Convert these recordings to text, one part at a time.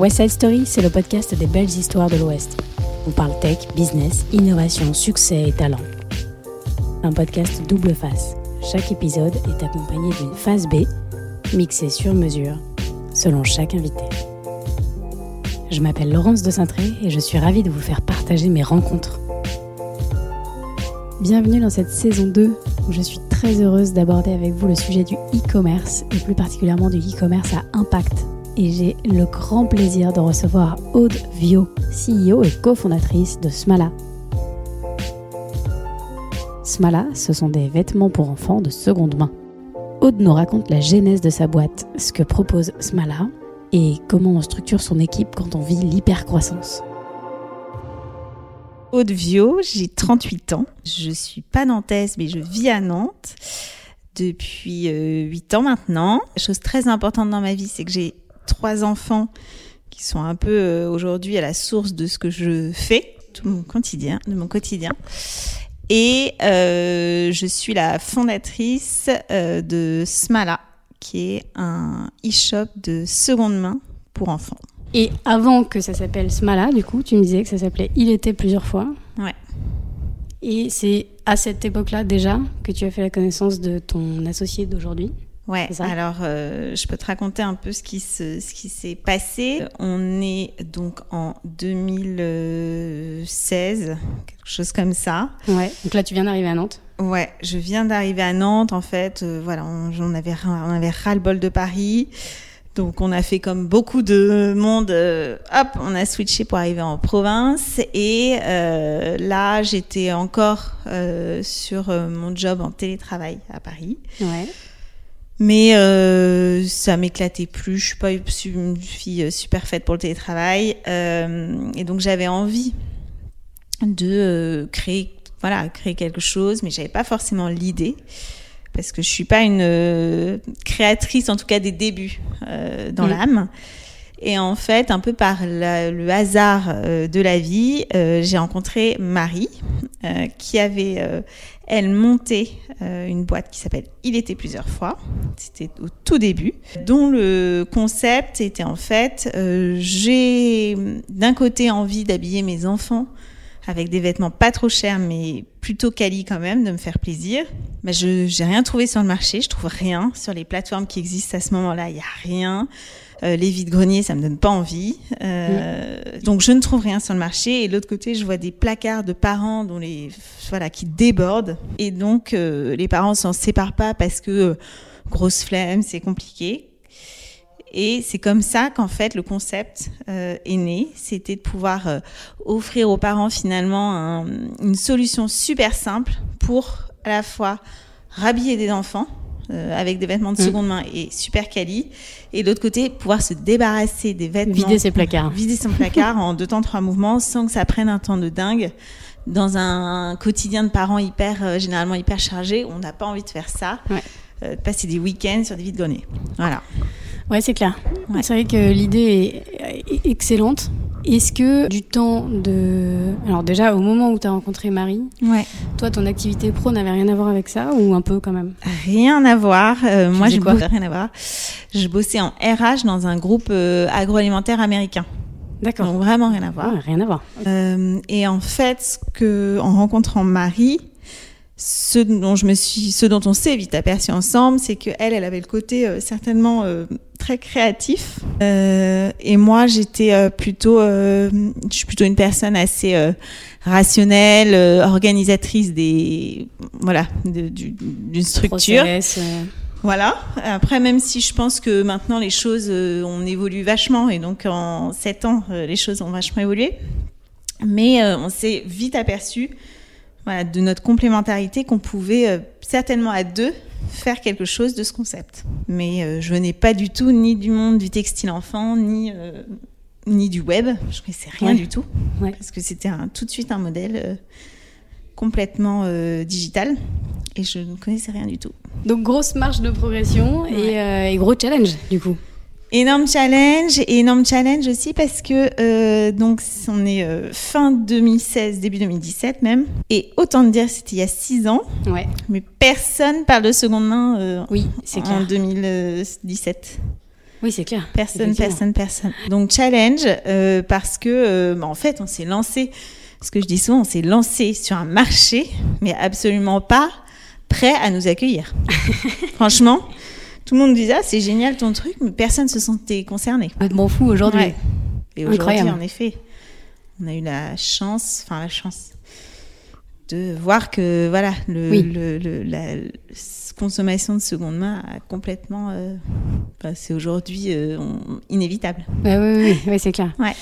West Side Story, c'est le podcast des belles histoires de l'Ouest. On parle tech, business, innovation, succès et talent. Un podcast double face. Chaque épisode est accompagné d'une phase B, mixée sur mesure, selon chaque invité. Je m'appelle Laurence de Cintré et je suis ravie de vous faire partager mes rencontres. Bienvenue dans cette saison 2 où je suis très heureuse d'aborder avec vous le sujet du e-commerce et plus particulièrement du e-commerce à impact. Et j'ai le grand plaisir de recevoir Aude Vio, CEO et cofondatrice de Smala. Smala, ce sont des vêtements pour enfants de seconde main. Aude nous raconte la genèse de sa boîte, ce que propose Smala et comment on structure son équipe quand on vit l'hypercroissance. Aude Vio, j'ai 38 ans. Je suis pas nantaise, mais je vis à Nantes depuis euh, 8 ans maintenant. Chose très importante dans ma vie, c'est que j'ai trois enfants qui sont un peu euh, aujourd'hui à la source de ce que je fais, tout mon quotidien, de mon quotidien. Et euh, je suis la fondatrice euh, de Smala, qui est un e-shop de seconde main pour enfants. Et avant que ça s'appelle Smala, du coup, tu me disais que ça s'appelait Il était plusieurs fois. Ouais. Et c'est à cette époque-là déjà que tu as fait la connaissance de ton associé d'aujourd'hui. Ouais, alors euh, je peux te raconter un peu ce qui se, ce qui s'est passé. On est donc en 2016, quelque chose comme ça. Ouais. Donc là, tu viens d'arriver à Nantes. Ouais, je viens d'arriver à Nantes en fait. euh, voilà, on, on avait on avait ras le bol de Paris. Donc on a fait comme beaucoup de monde, euh, hop, on a switché pour arriver en province. Et euh, là, j'étais encore euh, sur mon job en télétravail à Paris. Ouais. Mais euh, ça m'éclatait plus. Je suis pas une fille super faite pour le télétravail, Euh, et donc j'avais envie de créer, voilà, créer quelque chose, mais j'avais pas forcément l'idée parce que je suis pas une euh, créatrice, en tout cas des débuts euh, dans Mm. l'âme. Et en fait, un peu par la- le hasard euh, de la vie, euh, j'ai rencontré Marie, euh, qui avait, euh, elle, monté euh, une boîte qui s'appelle Il était plusieurs fois. C'était au tout début, dont le concept était en fait, euh, j'ai d'un côté envie d'habiller mes enfants avec des vêtements pas trop chers, mais plutôt quali quand même, de me faire plaisir. Mais je j'ai rien trouvé sur le marché, je trouve rien sur les plateformes qui existent à ce moment-là, il y a rien. Euh, les vides-greniers, ça me donne pas envie. Euh, Donc je ne trouve rien sur le marché. Et de l'autre côté, je vois des placards de parents dont les voilà qui débordent. Et donc euh, les parents s'en séparent pas parce que euh, grosse flemme, c'est compliqué. Et c'est comme ça qu'en fait le concept euh, est né. C'était de pouvoir euh, offrir aux parents finalement un- une solution super simple pour à la fois rhabiller des enfants euh, avec des vêtements de Mm. seconde main et super quali, et de l'autre côté pouvoir se débarrasser des vêtements, Vider ses placards. vider son placard en deux temps trois mouvements sans que ça prenne un temps de dingue. Dans un quotidien de parents hyper euh, généralement hyper chargé, on n'a pas envie de faire ça. Ouais. Euh, de passer des week-ends sur des vides greniers. Voilà. Ouais, c'est clair. Ouais. C'est vrai que l'idée est, excellente. Est-ce que du temps de... Alors déjà, au moment où tu as rencontré Marie, Ouais. toi, ton activité pro n'avait rien à voir avec ça ou un peu quand même? Rien à voir. Euh, moi, je quoi? rien à voir. Je bossais en RH dans un groupe euh, agroalimentaire américain. D'accord. Donc vraiment rien à voir. Ouais, rien à voir. Euh, et en fait, ce que, en rencontrant Marie, ce dont je me suis, ce dont on s'est vite aperçu ensemble, c'est que elle, elle avait le côté euh, certainement euh, très créatif, Euh, et moi, j'étais plutôt, je suis plutôt une personne assez rationnelle, organisatrice des, voilà, du- d'une structure. Process, Voilà. Après, même si je pense que maintenant les choses, on évolue vachement et donc en sept ans, les choses ont vachement évolué. Mais on s'est vite aperçu voilà, de notre complémentarité qu'on pouvait euh, certainement à deux faire quelque chose de ce concept. Mais euh, je venais pas du tout ni du monde du textile enfant, ni, euh, ni du web. Je connaissais rien Ouais. du tout. Ouais. Parce que c'était tout de suite un modèle complètement digital. Et je ne connaissais rien du tout. Donc grosse marge de progression et, et gros challenge du coup. Énorme challenge, et énorme challenge aussi parce que euh, donc on est euh, fin 2016, début 2017 même, et autant te dire c'était il y a six ans, Ouais. mais personne parle de seconde main euh, Oui, c'est en clair. 2017. Oui, c'est clair. Personne, personne, personne. Donc challenge euh, parce que bah, en fait on s'est lancé, ce que je dis souvent, on s'est lancé sur un marché, mais absolument pas prêt à nous accueillir. Franchement, tout le monde disait ah, c'est génial ton truc, mais personne se sentait concerné. Complètement fou aujourd'hui. Ouais. Et aujourd'hui, en effet, on a eu la chance, enfin la chance, de voir que voilà, le, Oui. le- le- la consommation de seconde main a complètement, euh, bah, c'est aujourd'hui euh, inévitable. Ouais, ouais, ouais, ouais, c'est clair. Ouais.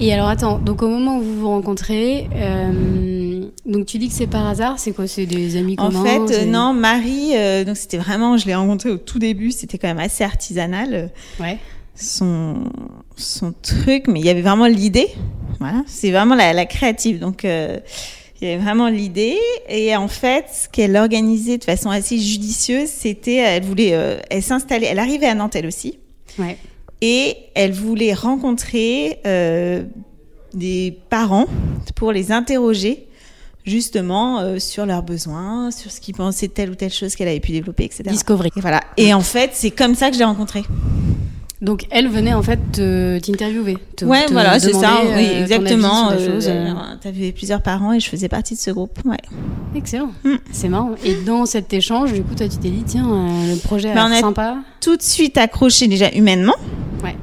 Et alors attends, donc au moment où vous vous rencontrez, euh, donc tu dis que c'est par hasard, c'est quoi C'est des amis En communs fait, euh, non, Marie, donc c'était vraiment, je l'ai rencontrée au tout début, c'était quand même assez artisanal. Ouais. son, son truc, mais il y avait vraiment l'idée. Voilà, c'est vraiment la, la créative. Donc, il y avait vraiment l'idée. Et en fait, ce qu'elle organisait de façon assez judicieuse, c'était, elle voulait, euh, elle s'installait, elle arrivait à Nantes elle aussi, Ouais. et elle voulait rencontrer euh, des parents pour les interroger justement euh, sur leurs besoins, sur ce qu'ils pensaient de telle ou telle chose qu'elle avait pu développer, etc. Discovery. Et voilà. Et en fait, c'est comme ça que je l'ai rencontrée. Donc elle venait en fait te- t'interviewer. te- Ouais, te voilà, c'est ça. Oui, euh, exactement. Euh, euh. T'avais plusieurs parents et je faisais partie de ce groupe. Ouais. Excellent. Mm. C'est marrant. Et dans cet échange, du coup, toi, tu t'es dit, tiens, euh, le projet a Bah, a- sympa. Tout de suite accroché déjà humainement. Ouais.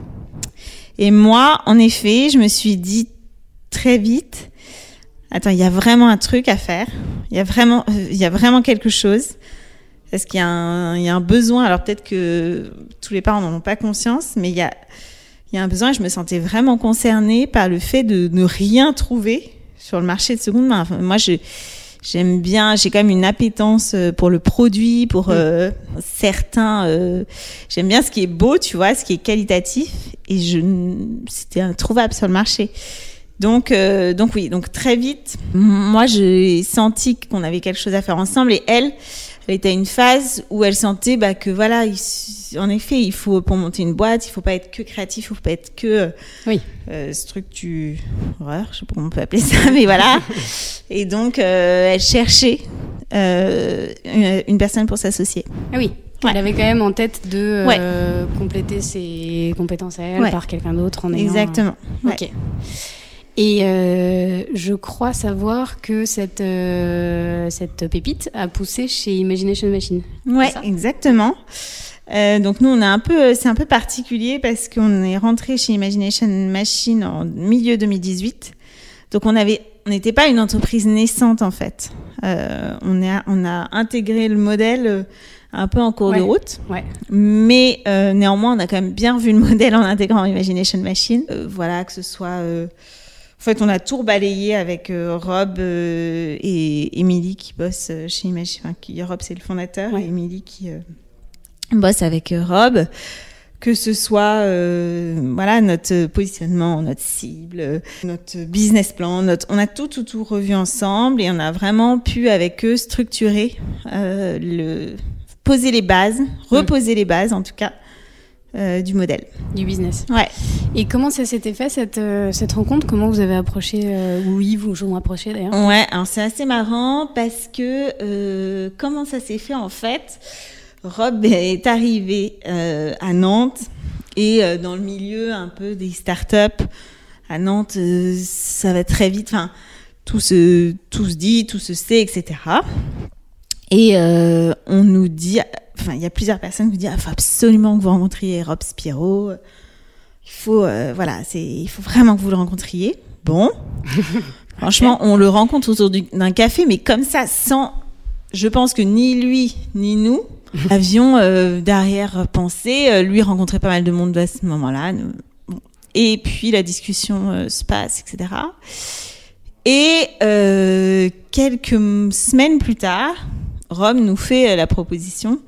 Et moi, en effet, je me suis dit très vite, attends, il y a vraiment un truc à faire. Il y a vraiment, euh, il y a vraiment quelque chose. Parce qu'il y, a un- il y a un besoin. Alors peut-être que tous les parents n'en ont pas conscience, mais il y a, il y a un besoin. Et je me sentais vraiment concernée par le fait de ne rien trouver sur le marché de seconde main. Enfin, moi, je, j'aime bien. J'ai quand même une appétence euh, pour le produit, pour euh, certains. euh, j'aime bien ce qui est beau, tu vois, ce qui est qualitatif. Et je, c'était introuvable sur le marché. Donc, euh, donc oui, donc très vite, moi j'ai senti qu'on avait quelque chose à faire ensemble et elle, elle était à une phase où elle sentait bah, que voilà, il en effet, il faut pour monter une boîte, il faut pas être que créatif, il faut pas être que Oui. euh, structureur, je sais pas comment on peut appeler ça, mais voilà. Et donc euh, elle cherchait euh, une, une personne pour s'associer. Ah oui. Ouais. Elle avait quand même en tête de euh, compléter ses compétences à elle Ouais. par quelqu'un d'autre en ayant... Exactement. Ok. Et euh, je crois savoir que cette, euh, cette pépite a poussé chez Imagination Machine. Ouais, exactement. Euh, donc nous, on est un peu, c'est un peu particulier parce qu'on est rentré chez Imagination Machine en milieu 2018. Donc on avait, on n'était pas une entreprise naissante en fait. On a, on a intégré le modèle un peu en cours Ouais. de route, Ouais. mais néanmoins, on a quand même bien vu le modèle en intégrant Imagination Machine. Voilà, que ce soit en fait, on a tout balayé avec euh, Rob euh, et Émilie qui bosse euh, chez Imagine. Enfin, qui, Rob, c'est le fondateur, Ouais. et Émilie qui bosse avec Rob. Que ce soit euh, voilà notre positionnement, notre cible, notre business plan, notre, on a tout tout tout revu ensemble et on a vraiment pu avec eux structurer euh, le poser les bases, reposer les bases en tout cas euh, du modèle. Du business. Ouais. Et comment ça s'était fait cette, euh, cette rencontre? Comment vous avez approché euh, ou ils vous ont approché d'ailleurs? Ouais, alors c'est assez marrant parce que euh, comment ça s'est fait en fait Rob est arrivé à Nantes et dans le milieu un peu des startups à Nantes, ça va très vite. Enfin, tout se tout se dit, tout se sait, etc. Et on nous dit, enfin, il y a plusieurs personnes qui nous disent, il faut absolument que vous rencontriez Rob Spiro. Il faut, euh, voilà, c'est, il faut vraiment que vous le rencontriez. Bon, franchement, on le rencontre autour du- d'un café, mais comme ça, sans, je pense que ni lui ni nous avions euh, derrière pensé. Euh, lui rencontrait pas mal de monde à ce moment-là. Bon. Et puis la discussion euh, se passe, etc. Et euh, quelques semaines plus tard, Rome nous fait la proposition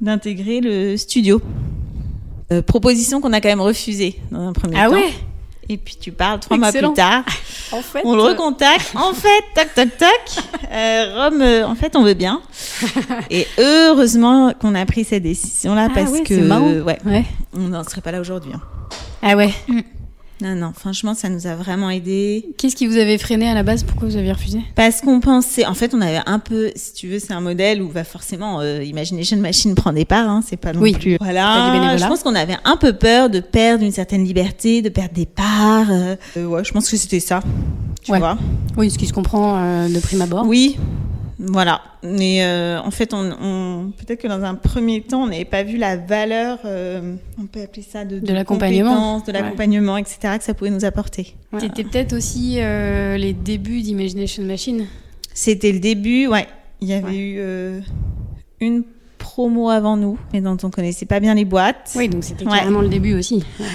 d'intégrer le studio. Euh, proposition qu'on a quand même refusée dans un premier Ah temps. ouais Et puis tu parles trois mois plus tard. En fait, On le recontacte. En fait, tac, tac, tac. Euh, Rome, euh, en fait, on veut bien. Et heureusement qu'on a pris cette décision-là Ah parce ouais, que ouais, Ouais. on n'en serait pas là aujourd'hui. hein. Ah ouais. Non, non, franchement, ça nous a vraiment aidé. Qu'est-ce qui vous avait freiné à la base? Pourquoi vous avez refusé? Parce qu'on pensait, en fait, on avait un peu, si tu veux, c'est un modèle où va forcément euh, Imagination Machine prend des parts, hein, c'est pas non Oui, plus. Voilà. Je pense qu'on avait un peu peur de perdre une certaine liberté, de perdre des parts. euh, euh, ouais, je pense que c'était ça. Tu Ouais. vois. Oui, ce qui se comprend euh, de prime abord. Oui, voilà. Mais euh, en fait, on, on- peut-être que dans un premier temps, on n'avait pas vu la valeur, euh, on peut appeler ça de, De l'accompagnement. de Ouais. l'accompagnement, etc., que ça pouvait nous apporter. Voilà. C'était peut-être aussi euh, les débuts d'Imagination Machine. C'était le début, ouais. Il y avait Ouais. eu euh, une promo avant nous, mais dont on connaissait pas bien les boîtes. Oui, donc c'était Ouais. carrément le début aussi. Ouais.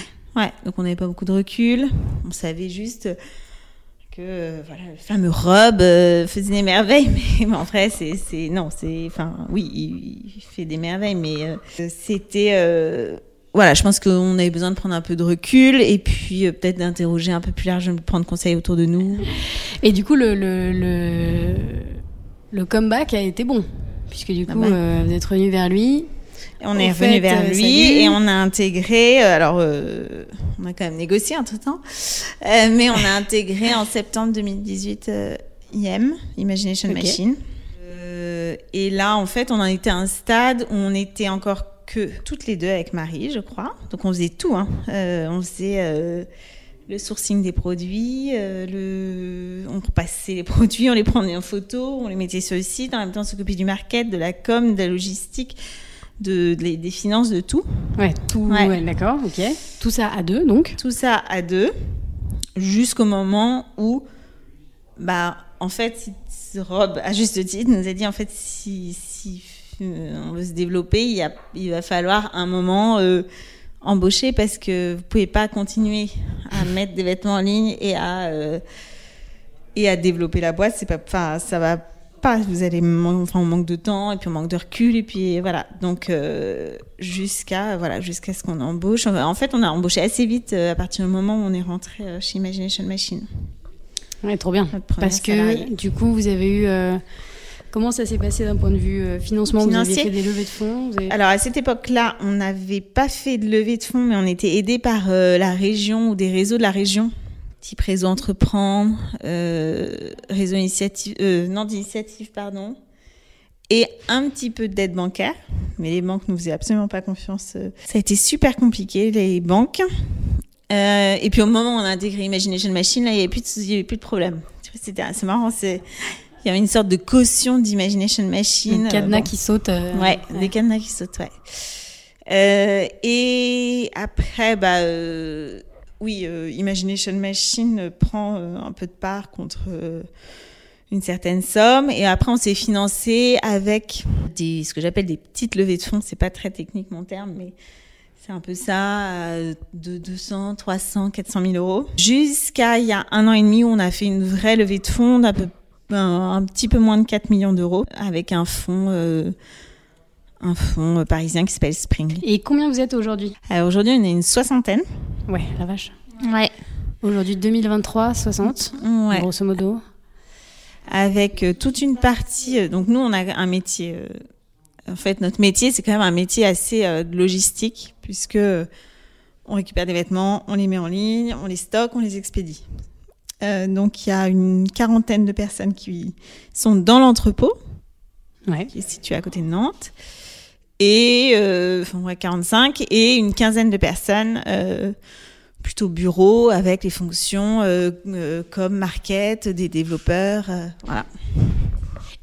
Ouais, donc on n'avait pas beaucoup de recul. On savait juste que euh, voilà, le fameux Rob euh, faisait des merveilles, mais, mais en vrai, c'est, c'est non, c'est, enfin, oui, il, il fait des merveilles, mais euh, c'était, euh, voilà, je pense qu'on avait besoin de prendre un peu de recul et puis peut-être d'interroger un peu plus large, de prendre conseil autour de nous. Et du coup, le, le, le, le comeback a été bon. Puisque du Ah coup, bah. euh, vous êtes revenu vers lui. On est revenu vers euh, lui salut. et on a intégré. euh, Alors, euh, on a quand même négocié entre temps, mais on a intégré en septembre 2018 euh, IM, Imagination. Machine. Et là, en fait, on en était à un stade où on était encore que toutes les deux avec Marie, je crois. Donc, on faisait tout. Hein. On faisait le sourcing des produits, euh, le... on passait les produits, on les prenait en photo, on les mettait sur le site, en même temps on s'occupait du market, de la com, de la logistique, de, de des finances, de tout. Ouais, tout. Ouais. ouais, D'accord, ok. Tout ça à deux, donc. Tout ça à deux, jusqu'au moment où, bah, en fait, Rob, à juste titre, nous a dit, en fait, si, si euh, on veut se développer, il, y a, il va falloir un moment euh, embaucher parce que vous pouvez pas continuer à mettre des vêtements en ligne et à, euh, et à développer la boîte. C'est pas, enfin, ça va pas. Vous allez, enfin, on manque de temps et puis on manque de recul et puis voilà. Donc euh, jusqu'à voilà, jusqu'à ce qu'on embauche. En fait, on a embauché assez vite euh, à partir du moment où on est rentré euh, chez Imagination Machine. Ouais, trop bien. Parce que du coup, vous avez eu. euh, comment ça s'est passé d'un point de vue euh, financement? Vous Financier. avez fait des levées de fonds vous avez- Alors à cette époque-là, on n'avait pas fait de levée de fonds, mais on était aidé par euh, la région ou des réseaux de la région, type réseau entreprendre, euh, réseau initiative, euh, non d'initiative pardon, et un petit peu d'aide bancaire. Mais les banques nous faisaient absolument pas confiance. euh. Ça a été super compliqué les banques. Euh, et puis au moment où on a intégré Imagination Machine, là il y avait plus de, il y avait plus de problème. C'était c'est marrant, c'est il y avait une sorte de caution d'Imagination Machine. Euh, cadenas bon. qui saute. euh, Ouais, des cadenas qui sautent, ouais. Euh, et après, bah, euh, oui, euh, Imagination Machine prend euh, un peu de part contre euh, une certaine somme. Et après, on s'est financé avec ce que j'appelle des petites levées de fonds. C'est pas très technique mon terme, mais c'est un peu ça, de 200, 300, 400 000 euros. Jusqu'à il y a un an et demi où on a fait une vraie levée de fonds d'un peu un, petit peu moins de 4 millions d'euros avec un fonds un fonds euh, parisien qui s'appelle Spring. Et combien vous êtes aujourd'hui Alors aujourd'hui, on est une soixantaine. Ouais, la vache. Ouais. Aujourd'hui, 2023, 60, Ouais. grosso modo. Avec euh, toute une partie. euh, donc nous, on a un métier. euh, en fait, notre métier, c'est quand même un métier assez euh, logistique, puisque euh, on récupère des vêtements, on les met en ligne, on les stocke, on les expédie. Euh, donc il y a une quarantaine de personnes qui sont dans l'entrepôt. Ouais. qui est situé à côté de Nantes, et euh, enfin ouais, 45, et une quinzaine de personnes euh, plutôt bureau avec les fonctions euh, euh, comme market, des développeurs, euh, voilà.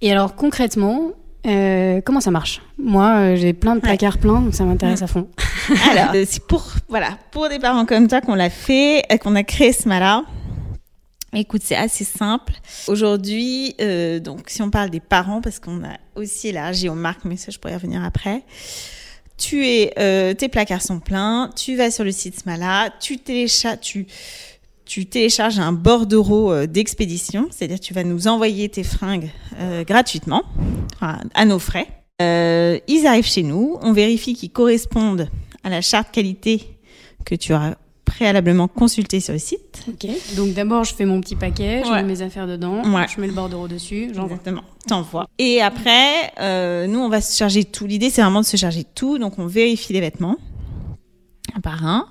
Et alors, concrètement, euh, comment ça marche? Moi, euh, j'ai plein de placards pleins, donc ça m'intéresse à fond. Alors, euh, c'est pour voilà pour des parents comme toi qu'on l'a fait, euh, qu'on a créé ce mala. Écoute, c'est assez simple. Aujourd'hui, euh, donc si on parle des parents, parce qu'on a aussi élargi aux marques, mais ça je pourrais y revenir après. Tu es, euh, tes placards sont pleins, tu vas sur le site Smala, tu télécharges, un bordereau euh, d'expédition, c'est-à-dire tu vas nous envoyer tes fringues gratuitement, à nos frais. Ils arrivent chez nous, on vérifie qu'ils correspondent à la charte qualité que tu auras préalablement consulter sur le site. Ok. Donc d'abord, je fais mon petit paquet, je Ouais. mets mes affaires dedans, Ouais. je mets le bordereau dessus, j'envoie. Exactement. T'envoies. Et après, euh, nous, on va se charger de tout. L'idée, c'est vraiment de se charger de tout. Donc, on vérifie les vêtements un par un.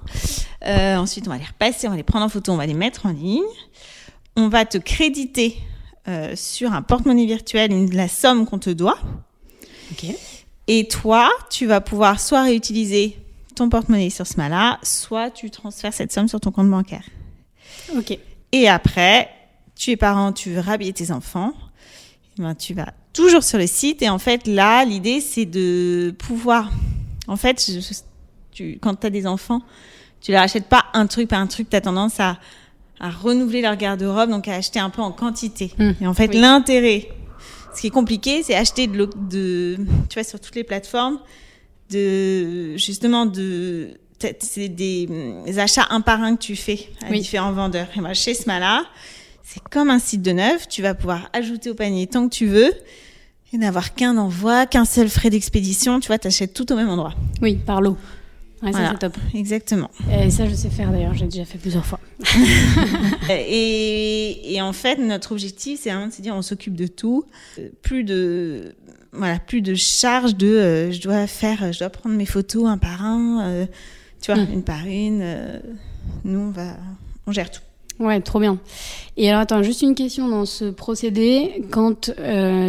Euh, ensuite, on va les repasser, on va les prendre en photo, on va les mettre en ligne. On va te créditer euh, sur un porte-monnaie virtuel une- la somme qu'on te doit. Ok. Et toi, tu vas pouvoir soit réutiliser ton porte-monnaie sur ce là soit tu transfères cette somme sur ton compte bancaire. Ok. Et après, tu es parent, tu veux rhabiller tes enfants, eh ben, tu vas toujours sur le site. Et en fait, là, l'idée, c'est de pouvoir. En fait, je- tu, quand tu as des enfants, tu leur achètes pas un truc par un truc, tu as tendance à, à renouveler leur garde-robe, donc à acheter un peu en quantité. Hmm. Et en fait, Oui. l'intérêt, ce qui est compliqué, c'est acheter de, de, tu vois, sur toutes les plateformes, de justement de c'est des, achats un par un que tu fais à Oui. différents vendeurs. Et moi, chez Smala, c'est comme un site de neuf. Tu vas pouvoir ajouter au panier tant que tu veux et n'avoir qu'un envoi, qu'un seul frais d'expédition. Tu vois, t'achètes tout au même endroit. Oui, par lot. Ouais, ça Voilà. c'est top. Exactement. Et ça, je sais faire d'ailleurs, j'ai déjà fait plusieurs fois. Et, et en fait, notre objectif, c'est vraiment de se dire, on s'occupe de tout. Euh, Plus de, voilà, plus de charge de, euh, je dois faire, je dois prendre mes photos un par un, euh, tu vois, Mm. une par une. euh, nous, on va, on gère tout. Ouais, trop bien. Et alors, attends, juste une question dans ce procédé. Quand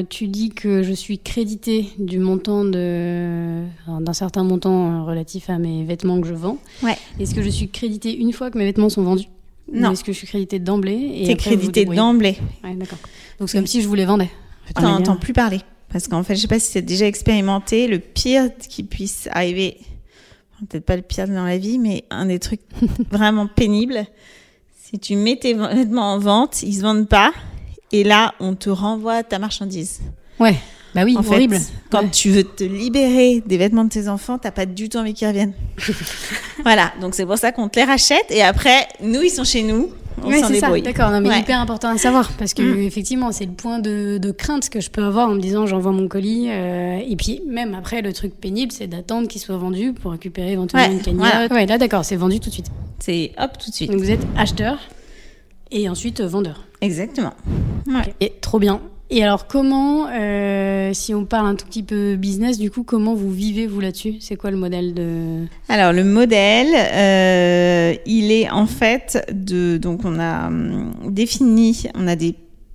tu dis que je suis crédité du montant de, d'un certain montant relatif à mes vêtements que je vends, Ouais. est-ce que je suis crédité une fois que mes vêtements sont vendus? Non. Est-ce que je suis crédité d'emblée T'es après, vous d'emblée. Ouais, d'accord. Donc c'est comme si je vous les vendais. On n'entend plus parler. Parce qu'en fait, je sais pas si c'est déjà expérimenté, le pire qui puisse arriver, peut-être pas le pire dans la vie, mais un des trucs vraiment pénibles, si tu mets tes vêtements en vente, ils se vendent pas, et là, on te renvoie ta marchandise. Ouais. Bah oui, en horrible. fait, quand Ouais. tu veux te libérer des vêtements de tes enfants, t'as pas du tout envie qu'ils reviennent. voilà, donc c'est pour ça qu'on te les rachète, et après, nous, ils sont chez nous, on Ouais, s'en c'est ça, débrouille. d'accord. Non, mais Ouais. hyper important à savoir parce que Mm. effectivement, c'est le point de, de crainte que je peux avoir en me disant j'envoie mon colis euh, et puis même après le truc pénible, c'est d'attendre qu'il soit vendu pour récupérer éventuellement Ouais, une cagnotte. voilà. Ouais, là d'accord, c'est vendu tout de suite. C'est hop, tout de suite. Donc vous êtes acheteur et ensuite vendeur. Exactement. Ouais. Et trop bien. Et alors comment, euh, si on parle un tout petit peu business, du coup, comment vous vivez vous là-dessus? C'est quoi le modèle de? Alors le modèle, euh, il est en fait de donc on a hum, défini, on a des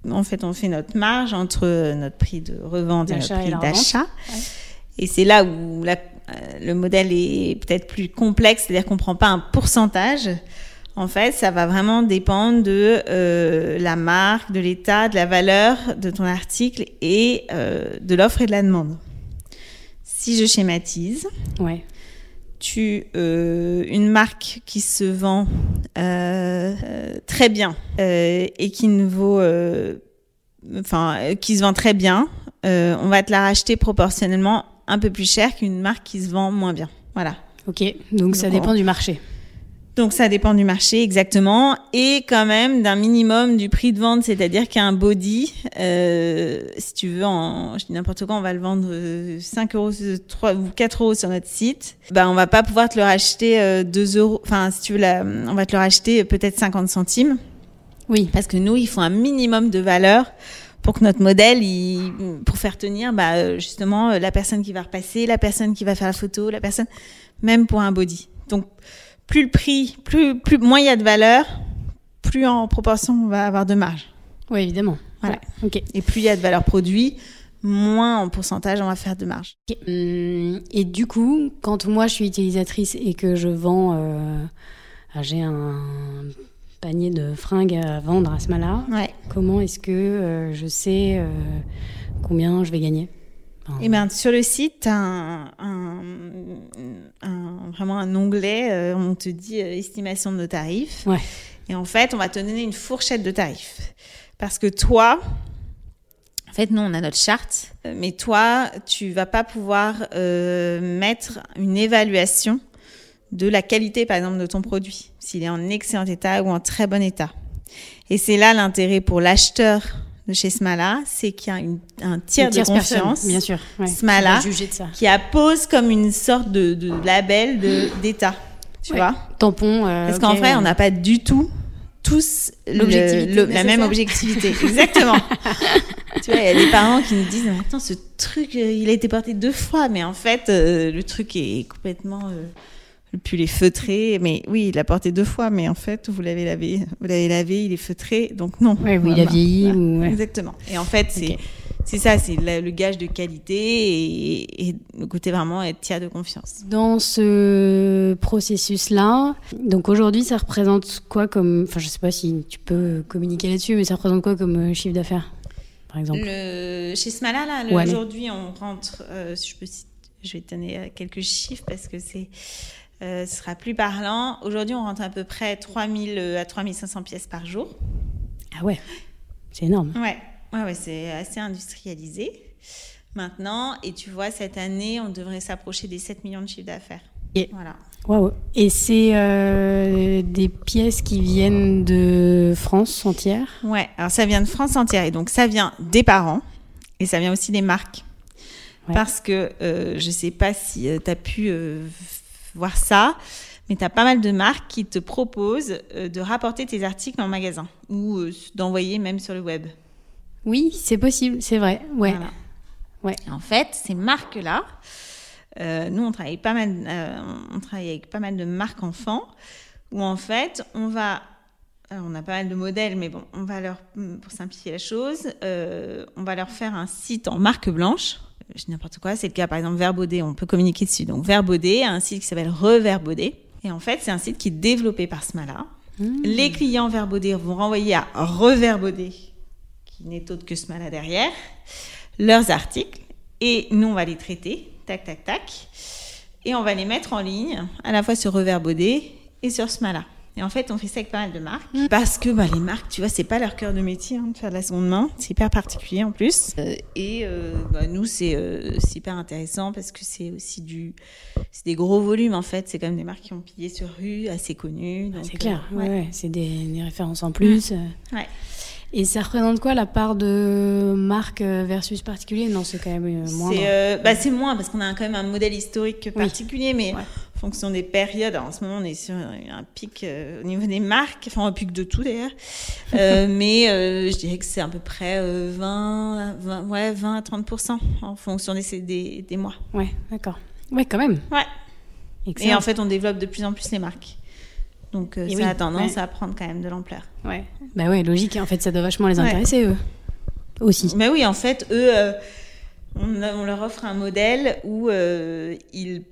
en fait on fait notre marge entre notre prix de revente et notre prix d'achat. Ouais. Et c'est là où la- euh, le modèle est peut-être plus complexe, c'est-à-dire qu'on prend pas un pourcentage. En fait, ça va vraiment dépendre de euh, la marque, de l'état, de la valeur de ton article et euh, de l'offre et de la demande. Si je schématise, Ouais. tu euh, une marque qui se vend très bien et qui ne vaut enfin qui se vend très bien on va te la racheter proportionnellement un peu plus cher qu'une marque qui se vend moins bien voilà Ok. Donc ça dépend du marché. Donc ça dépend du marché exactement et quand même d'un minimum du prix de vente, c'est-à-dire qu'un body, euh, si tu veux, en, je dis n'importe quoi, on va le vendre euh, 5 euros, euh, 3 ou 4 euros sur notre site, ben on va pas pouvoir te le racheter euh, 2 euros, enfin si tu veux, la, on va te le racheter peut-être 50 centimes Oui. parce que nous, il faut un minimum de valeur pour que notre modèle, il, pour faire tenir, bah, euh, justement, euh, la personne qui va repasser, la personne qui va faire la photo, la personne, même pour un body. Donc, plus le prix, plus, plus, moins il y a de valeur, plus en proportion on va avoir de marge. Oui, évidemment. Voilà. Ouais. Et plus il y a de valeur produit, moins en pourcentage on va faire de marge. Hum, Et du coup, quand moi je suis utilisatrice et que je vends, euh, j'ai un panier de fringues à vendre à ce moment-là, Ouais. comment est-ce que euh, je sais euh, combien je vais gagner? Et ben sur le site, t'as un, un, un- vraiment un onglet, euh, on te dit euh, estimation de nos tarifs. Ouais. Et en fait, on va te donner une fourchette de tarifs. Parce que toi, en fait, nous, on a notre charte, euh, mais toi, tu vas pas pouvoir euh, mettre une évaluation de la qualité, par exemple, de ton produit, s'il est en excellent état ou en très bon état. Et c'est là l'intérêt pour l'acheteur de chez Smala, c'est qu'il y a une- un tiers de confiance bien sûr. Ouais, mal-là. qui va juger de ça. qui appose comme une sorte de, de label de- d'état. Tu vois Tampon. euh, Parce qu'en vrai, on n'a pas du tout tous le- L'objectivité le- la même objectivité. Exactement. tu vois, il y a des parents qui nous disent, attends, ce truc, euh, il a été porté deux fois, mais en fait, euh, le truc est complètement... Euh, le pull est feutré, mais oui, il l'a porté deux fois, mais en fait, vous l'avez lavé, vous l'avez lavé, il est feutré, donc non. Ouais, oui, il a vieilli Voilà. ou. ouais. Exactement. Et en fait, c'est ça, c'est le gage de qualité et, et le côté vraiment être tiers de confiance. Dans ce processus-là, donc aujourd'hui, ça représente quoi comme. Enfin, je sais pas si tu peux communiquer là-dessus, mais ça représente quoi comme euh, chiffre d'affaires, par exemple? Le, chez Smala, là, Ouais, aujourd'hui, on rentre, euh, si je, peux, citer- je vais te donner euh, quelques chiffres parce que c'est, ce sera plus parlant. Aujourd'hui, on rentre à peu près 3000 euh, à 3500 pièces par jour. Ah ouais, c'est énorme. Ouais, ouais, ouais c'est assez industrialisé. Maintenant, et tu vois, cette année, on devrait s'approcher des 7 millions de chiffres d'affaires. Et- Voilà. Waouh. Et c'est euh, des pièces qui viennent de France entière? Ouais, alors ça vient de France entière et donc ça vient des parents et ça vient aussi des marques. Ouais. Parce que euh, je sais pas si tu as pu euh, voir ça, mais tu as pas mal de marques qui te proposent euh, de rapporter tes articles en magasin ou euh, d'envoyer même sur le web. Oui, c'est possible, c'est vrai. Ouais. Voilà. Ouais. Et En fait, ces marques-là, euh, nous, on travaille, pas mal, euh, on travaille avec pas mal de marques enfants où en fait, on va. Alors, on a pas mal de modèles, mais bon, on va leur, pour simplifier la chose, euh, on va leur faire un site en marque blanche. Je dis n'importe quoi, c'est le cas par exemple Verbaudet, on peut communiquer dessus. Donc Verbaudet a un site qui s'appelle Reverbaudet. Et en fait, c'est un site qui est développé par Smala. Mmh. Les clients Verbaudet vont renvoyer à Reverbaudet, qui n'est autre que Smala derrière, leurs articles. Et nous, on va les traiter, tac, tac, tac. Et on va les mettre en ligne, à la fois sur Reverbaudet et sur Smala. Et en fait, on fait ça avec pas mal de marques. Parce que bah, les marques, tu vois, c'est pas leur cœur de métier hein, de faire de la seconde main. C'est hyper particulier en plus. Euh, et euh, bah, nous, c'est euh, hyper intéressant parce que c'est aussi du. C'est des gros volumes en fait. C'est quand même des marques qui ont pillé sur rue, assez connues. Ah, C'est euh, clair, ouais, ouais. ouais, c'est des, des références en plus. euh. Ouais. Et ça représente quoi la part de marque euh, versus particulier? Non, c'est quand même euh, moindre. C'est euh, bah, moins parce qu'on a quand même un modèle historique particulier, mais Ouais. En fonction des périodes. Alors, en ce moment, on est sur un pic euh, au niveau des marques, enfin un pic de tout d'ailleurs. Euh, mais euh, je dirais que c'est à peu près euh, 20, 20, ouais, 20 à 30 en fonction des, des, des mois. Ouais, d'accord. Ouais, quand même. Ouais. Excellent. Et en fait, on développe de plus en plus les marques. Donc, ça oui, a tendance ouais. à prendre quand même de l'ampleur. Ouais. Bah ouais, logique. En fait, ça doit vachement les Ouais. intéresser, eux. Aussi. Mais oui, en fait, eux, on leur offre un modèle où euh, ils,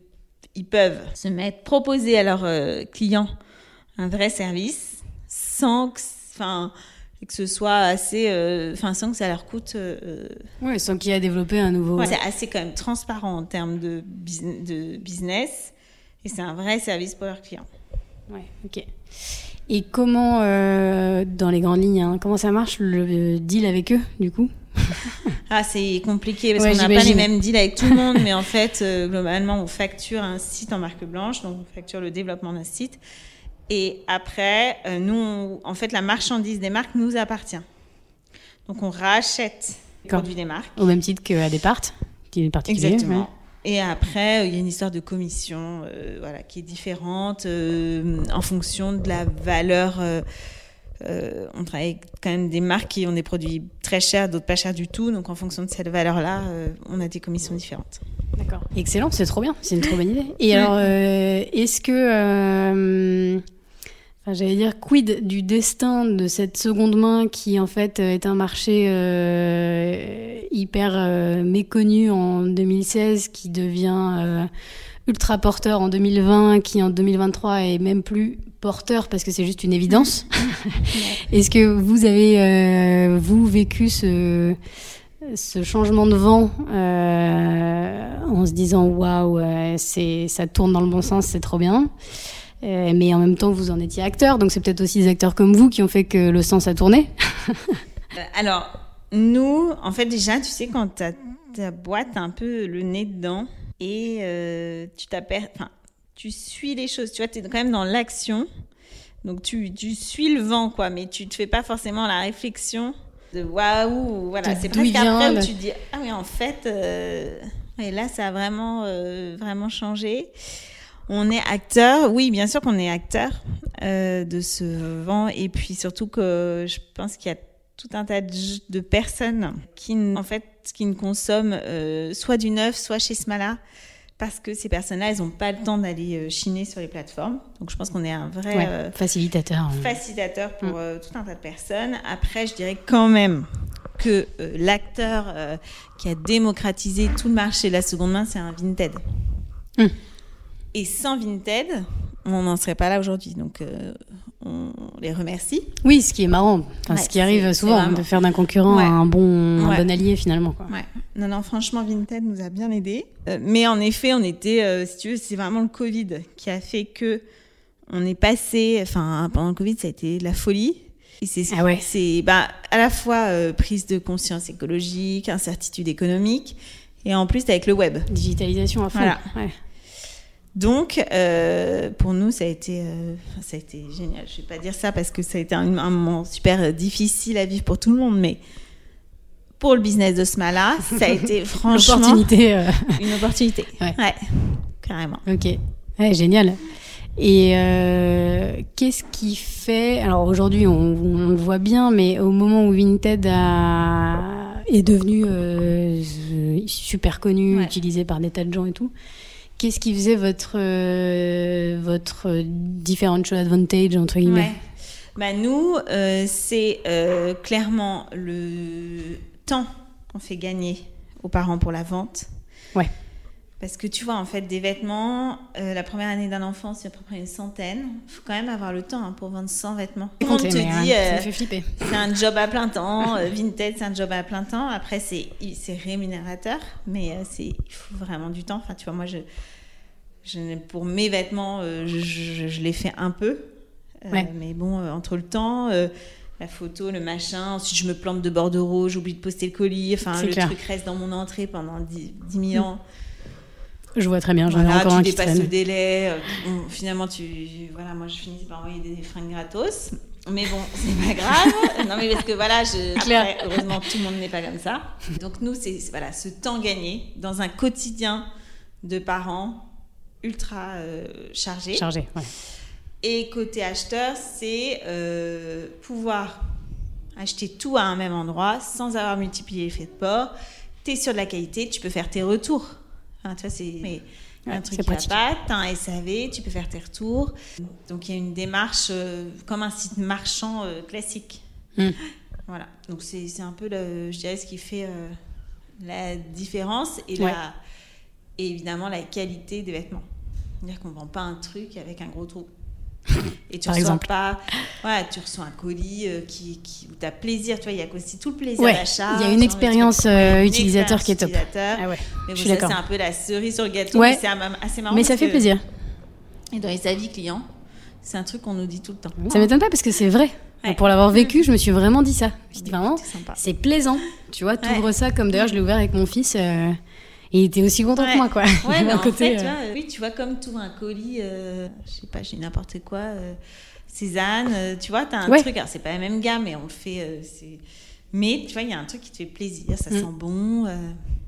ils peuvent se mettre, proposer à leurs euh, clients un vrai service sans que, enfin, que ce soit assez, euh, enfin, sans que ça leur coûte. euh, Ouais, sans qu'il y ait à développer un nouveau. ouais, c'est assez quand même transparent en termes de, bus- de business et c'est un vrai service pour leurs clients. Ouais, ok. Et comment, dans les grandes lignes, hein, comment ça marche le deal avec eux, du coup? Ah, c'est compliqué parce Ouais, qu'on n'a pas les mêmes deals avec tout le monde, mais en fait, euh, globalement, on facture un site en marque blanche, donc on facture le développement d'un site. Et après, euh, nous, on- en fait, la marchandise des marques nous appartient. Donc, on rachète les produits des marques. Au même titre qu'à Desparts, qui est particulier. Exactement. ouais. Et après, euh, il y a une histoire de commission euh, voilà, qui est différente en fonction de la valeur. Euh, on travaille avec quand même des marques qui ont des produits très chers, d'autres pas chers du tout. Donc, en fonction de cette valeur-là, euh, on a des commissions différentes. D'accord. Excellent, c'est trop bien, c'est une trop bonne idée. Et alors, euh, est-ce que, enfin, j'allais dire, quid du destin de cette seconde main qui en fait est un marché hyper méconnu en 2016, qui devient ultra porteur en 2020, qui en 2023 est même plus porteur parce que c'est juste une évidence. Est-ce que vous avez euh, vous vécu ce ce changement de vent euh, en se disant waouh euh, ça tourne dans le bon sens c'est trop bien. Mais en même temps vous en étiez acteur. Donc c'est peut-être aussi des acteurs comme vous qui ont fait que le sens a tourné. Alors, nous, en fait, déjà, tu sais, quand ta, ta boîte un peu le nez dedans et tu t'aper... Tu suis les choses. Tu vois, tu es quand même dans l'action. Donc, tu, tu suis le vent, quoi, mais tu te fais pas forcément la réflexion de waouh. Voilà, c'est presque après où le- tu te dis ah, mais en fait, euh, ouais, là, ça a vraiment, euh, vraiment changé. On est acteur, oui, bien sûr qu'on est acteur euh, de ce vent. Et puis surtout que je pense qu'il y a tout un tas de, de personnes qui, en fait, qui ne consomment euh, soit du neuf, soit chez Smala parce que ces personnes-là, elles n'ont pas le temps d'aller euh, chiner sur les plateformes. Donc je pense qu'on est un vrai Ouais, euh, facilitateur. hein. facilitateur pour Mm. euh, tout un tas de personnes. Après, je dirais quand même que euh, l'acteur qui a démocratisé tout le marché de la seconde main, c'est un Vinted. Mm. Et sans Vinted, on n'en serait pas là aujourd'hui. Donc, euh, on les remercie. Oui, ce qui est marrant, enfin, Ouais, ce qui arrive souvent, vraiment- de faire d'un concurrent Ouais. un bon, un Ouais. bon allié finalement. Quoi. Non, non, franchement, Vinted nous a bien aidés. Euh, mais en effet, on était, euh, si tu veux, c'est vraiment le Covid qui a fait que on est passé, enfin, pendant le Covid, ça a été la folie. Et c'est, Ah ouais. c'est bah, à la fois prise de conscience écologique, incertitude économique, et en plus avec le web. Digitalisation à fond. Voilà. Donc, euh, pour nous, ça a été, euh, ça a été génial. Je vais pas dire ça parce que ça a été un, un moment super euh, difficile à vivre pour tout le monde, mais pour le business de Smala, ça a été franchement L'opportunité. euh, une opportunité. Ouais. carrément. Ok, ouais, génial. Et qu'est-ce qui fait Alors aujourd'hui, on, on le voit bien, mais au moment où Vinted a, est devenu super connu, Ouais. utilisé par des tas de gens et tout, qu'est-ce qui faisait votre euh, votre differential advantage entre guillemets Ouais. Bah, nous, euh, c'est euh, clairement le temps qu'on fait gagner aux parents pour la vente. Ouais. Parce que tu vois, en fait, des vêtements, euh, la première année d'un enfant, c'est à peu près une centaine. Il faut quand même avoir le temps hein, pour vendre 100 vêtements. Monde te dit, hein, euh, c'est un job à plein temps. euh, Vinted, c'est un job à plein temps. Après, c'est rémunérateur, mais euh, c'est il faut vraiment du temps. Enfin, tu vois, moi, je, je pour mes vêtements, je, je, je les fais un peu. Ouais. Mais bon, entre le temps, la photo, le machin. Ensuite, je me plante de bordereau, j'oublie de poster le colis. Enfin, le clair. truc reste dans mon entrée pendant 10, 10 000 ans. Je vois très bien, j'en ai Voilà, encore tu un qui dépasses le délai. euh, bon, finalement, tu, voilà, moi, je finis par envoyer des fringues gratos. Mais bon, c'est pas grave. non, mais parce que voilà, je, après, heureusement, tout le monde n'est pas comme ça. Donc, nous, c'est voilà, ce temps gagné dans un quotidien de parents ultra euh, chargé. Chargé, ouais. Et côté acheteur, c'est euh, pouvoir acheter tout à un même endroit sans avoir multiplié les frais de port. Tu es sur de la qualité, tu peux faire tes retours. Enfin, tu vois, c'est Ouais, un truc qui pas, tu as un SAV, tu peux faire tes retours. Donc il y a une démarche euh, comme un site marchand euh, classique. Mm. Voilà. Donc c'est un peu, le, je dirais, ce qui fait euh, la différence et, Ouais. la, et évidemment la qualité des vêtements. C'est-à-dire qu'on vend pas un truc avec un gros trou. Et tu Par reçois exemple. pas, ouais, tu reçois un colis euh, qui, qui, où tu as plaisir, tu vois, il y a aussi tout le plaisir Ouais, d'achat. il y a une expérience, euh, Une utilisateur qui est top. Ah ouais. Mais je bon, suis ça, c'est un peu la cerise sur le gâteau, Ouais. mais c'est assez marrant. Mais ça fait que- plaisir. Et dans les avis clients, c'est un truc qu'on nous dit tout le temps. Ça m'étonne pas parce que c'est vrai. Ouais. Pour l'avoir vécu, je me suis vraiment dit ça. Je me suis dit vraiment, C'est plaisant. Tu vois, tu Ouais. ouvres ça comme d'ailleurs je l'ai ouvert avec mon fils. euh, et il était aussi content que moi, quoi. Il y Ouais, avait mais un en côté, fait, tu vois, oui, tu vois, comme tout un colis, euh, je sais pas, j'ai n'importe quoi, euh, Cézanne, euh, tu vois, t'as un Ouais. truc, alors c'est pas la même gamme, mais on le fait, euh, c'est... Mais tu vois, il y a un truc qui te fait plaisir, ça Mm. sent bon. euh,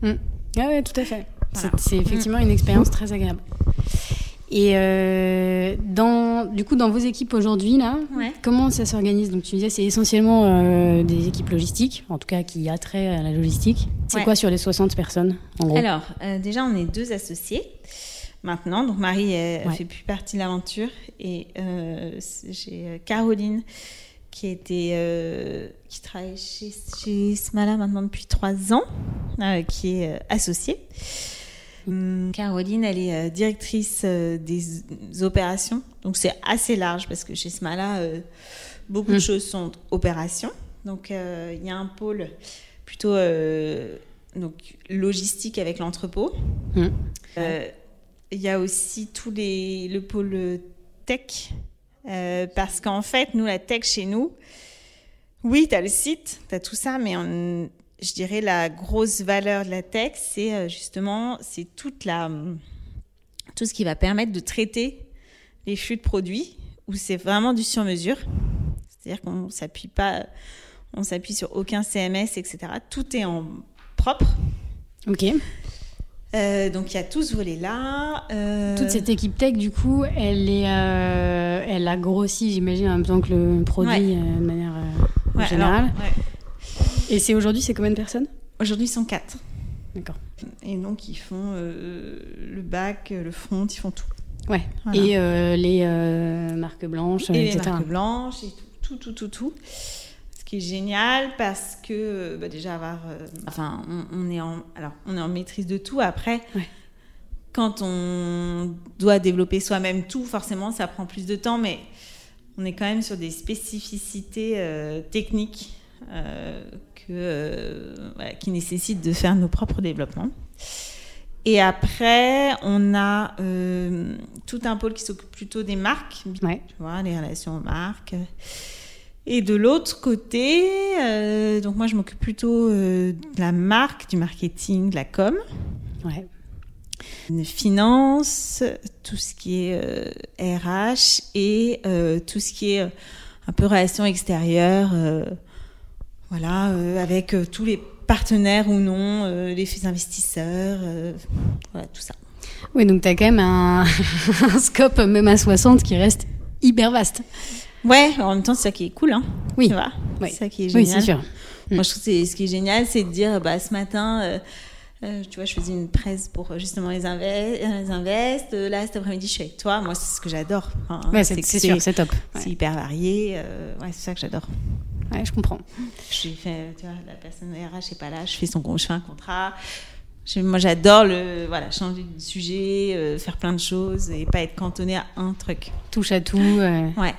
Mm. Ah ouais, tout à fait. Voilà. C'est- C'est effectivement une expérience très agréable. Et euh, dans, du coup, dans vos équipes aujourd'hui, là, Ouais. comment ça s'organise? Donc, tu disais, c'est essentiellement euh, des équipes logistiques, en tout cas qui a trait à la logistique. C'est Ouais. quoi sur les 60 personnes, en gros? Alors, euh, déjà, on est deux associés maintenant. Donc, Marie Ouais. fait plus partie de l'aventure. Et j'ai Caroline qui était qui travaille chez, chez Smala maintenant depuis trois ans, qui est associée. Caroline, elle est euh, directrice euh, des opérations. Donc, c'est assez large parce que chez Smala, euh, beaucoup de Mm. choses sont opérations. Donc, il y a un pôle plutôt donc, logistique avec l'entrepôt. Mm. Euh, Il y a aussi tous les, le pôle tech. euh, parce qu'en fait, nous, la tech chez nous, oui, tu as le site, tu as tout ça, mais on- je dirais la grosse valeur de la tech, c'est euh, justement c'est toute la, tout ce qui va permettre de traiter les flux de produits, où c'est vraiment du sur-mesure. C'est-à-dire qu'on s'appuie pas, on s'appuie sur aucun CMS, etc. Tout est en propre. Ok. Euh, donc il y a tout ce volet-là. Euh, Toute cette équipe tech, du coup, elle, est, euh, elle a grossi, j'imagine, en même temps que le produit Ouais. de manière ouais, générale. alors, ouais. Et c'est aujourd'hui, c'est combien de personnes Aujourd'hui, ils sont quatre. D'accord. Et donc, ils font euh, le back, le front, ils font tout. Ouais. Voilà. Et euh, les euh, marques blanches, et les marques blanches et tout, tout, tout, tout, tout. Ce qui est génial parce que bah, déjà avoir, enfin, on, on est en, alors, on est en maîtrise de tout. Après, Ouais. quand on doit développer soi-même tout, forcément, ça prend plus de temps, mais on est quand même sur des spécificités techniques que, euh, voilà, qui nécessitent de faire nos propres développements. Et après, on a euh, tout un pôle qui s'occupe plutôt des marques, Ouais. tu vois, les relations aux marques. Et de l'autre côté, euh, donc moi je m'occupe plutôt euh, de la marque, du marketing, de la com, Ouais. de finance, tout ce qui est RH et tout ce qui est un peu relations extérieures, voilà, euh, avec euh, tous les partenaires ou non, euh, les investisseurs, voilà, tout ça. Oui, donc tu as quand même un, un scope, même à 60, qui reste hyper vaste. Ouais, en même temps, c'est ça qui est cool, hein. Oui. Tu vois Oui. C'est ça qui est Oui, génial. c'est sûr. Moi, je trouve que ce qui est génial, c'est de dire, bah, ce matin, euh, euh, tu vois, je faisais une presse pour justement les, les invests. Euh, Là, cet après-midi, je suis avec toi. Moi, c'est ce que j'adore. Ouais, c'est sûr, c'est top. C'est Ouais. hyper varié. euh, ouais, c'est ça que j'adore. Ouais, je comprends. Je fais, tu vois, la personne RH n'est pas là, je fais son, je fais un contrat. Je- moi, j'adore le, voilà, changer de sujet, euh, faire plein de choses et pas être cantonné à un truc. Touche à tout. euh. Ouais.